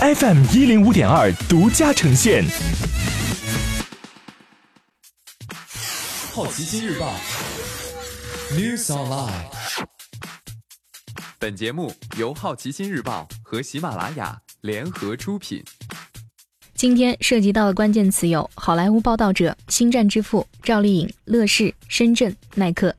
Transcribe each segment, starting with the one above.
FM 一零五点二独家呈现。好奇心日报，News Online。本节目由好奇心日报和喜马拉雅联合出品。今天涉及到的关键词有：好莱坞报道者、星战之父、赵丽颖、乐视、深圳、耐克。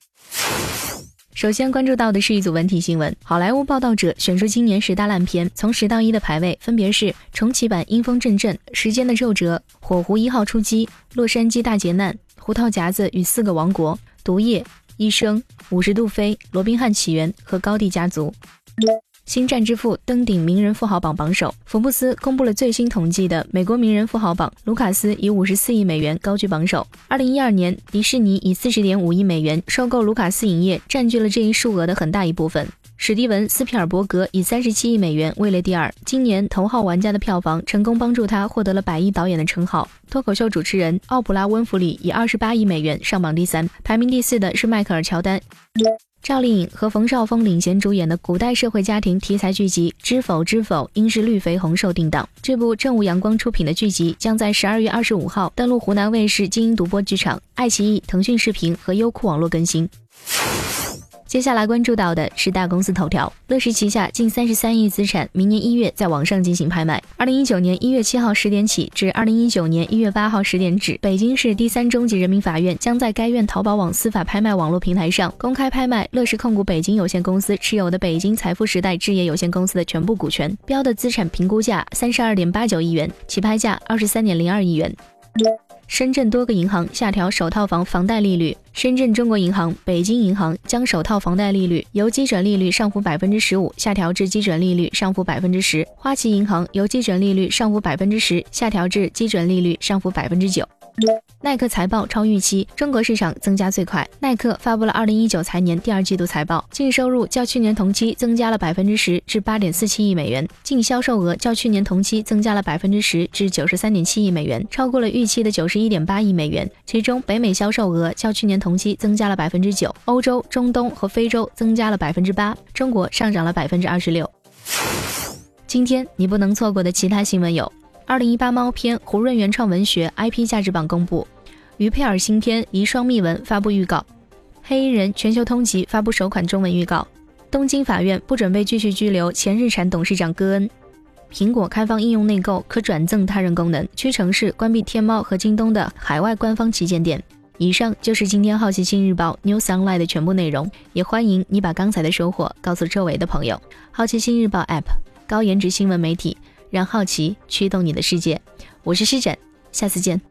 首先关注到的是一组文体新闻：好莱坞报道者选出今年十大烂片，从十到一的排位分别是：重启版《阴风阵阵》、时间的皱褶、火狐一号出击、洛杉矶大劫难、胡桃夹子与四个王国、毒液、医生、五十度飞、罗宾汉起源和高地家族。星战之父登顶名人富豪榜榜首。福布斯公布了最新统计的美国名人富豪榜，卢卡斯以五十四亿美元高居榜首。二零一二年，迪士尼以四十点五亿美元收购卢卡斯影业，占据了这一数额的很大一部分。史蒂文·斯皮尔伯格以三十七亿美元位列第二。今年《头号玩家》的票房成功帮助他获得了百亿导演的称号。脱口秀主持人奥普拉·温弗里以二十八亿美元上榜第三，排名第四的是迈克尔·乔丹。赵丽颖和冯绍峰领衔主演的古代社会家庭题材剧集《知否知否，应是绿肥红瘦》定档。这部正午阳光出品的剧集将在十二月二十五号登陆湖南卫视精英独播剧场、爱奇艺、腾讯视频和优酷网络更新。接下来关注到的是大公司头条：乐视旗下近三十三亿资产，明年一月在网上进行拍卖。二零一九年一月七号十点起至二零一九年一月八号十点止，北京市第三中级人民法院将在该院淘宝网司法拍卖网络平台上公开拍卖乐视控股北京有限公司持有的北京财富时代置业有限公司的全部股权，标的资产评估价三十二点八九亿元，起拍价二十三点零二亿元。深圳多个银行下调首套房房贷利率。深圳中国银行、北京银行将首套房贷利率由基准利率上浮百分之十五下调至基准利率上浮百分之十。花旗银行由基准利率上浮百分之十下调至基准利率上浮百分之九。耐克财报超预期，中国市场增加最快。耐克发布了二零一九财年第二季度财报，净收入较去年同期增加了百分之十，至八点四七亿美元；净销售额较去年同期增加了百分之十，至九十三点七亿美元，超过了预期的九十一点八亿美元。其中，北美销售额较去年同期增加了百分之九，欧洲、中东和非洲增加了百分之八，中国上涨了百分之二十六。今天你不能错过的其他新闻有。二零一八猫片胡润原创文学 IP 价值榜公布，于佩尔新片《遗孀秘闻》发布预告，黑衣人全球通缉发布首款中文预告，东京法院不准备继续拘留前日产董事长戈恩，苹果开放应用内购可转赠他人功能，屈臣氏关闭天猫和京东的海外官方旗舰店。以上就是今天好奇心日报 News Online 的全部内容，也欢迎你把刚才的收获告诉周围的朋友。好奇心日报 App 高颜值新闻媒体。让好奇驱动你的世界，我是施展，下次见。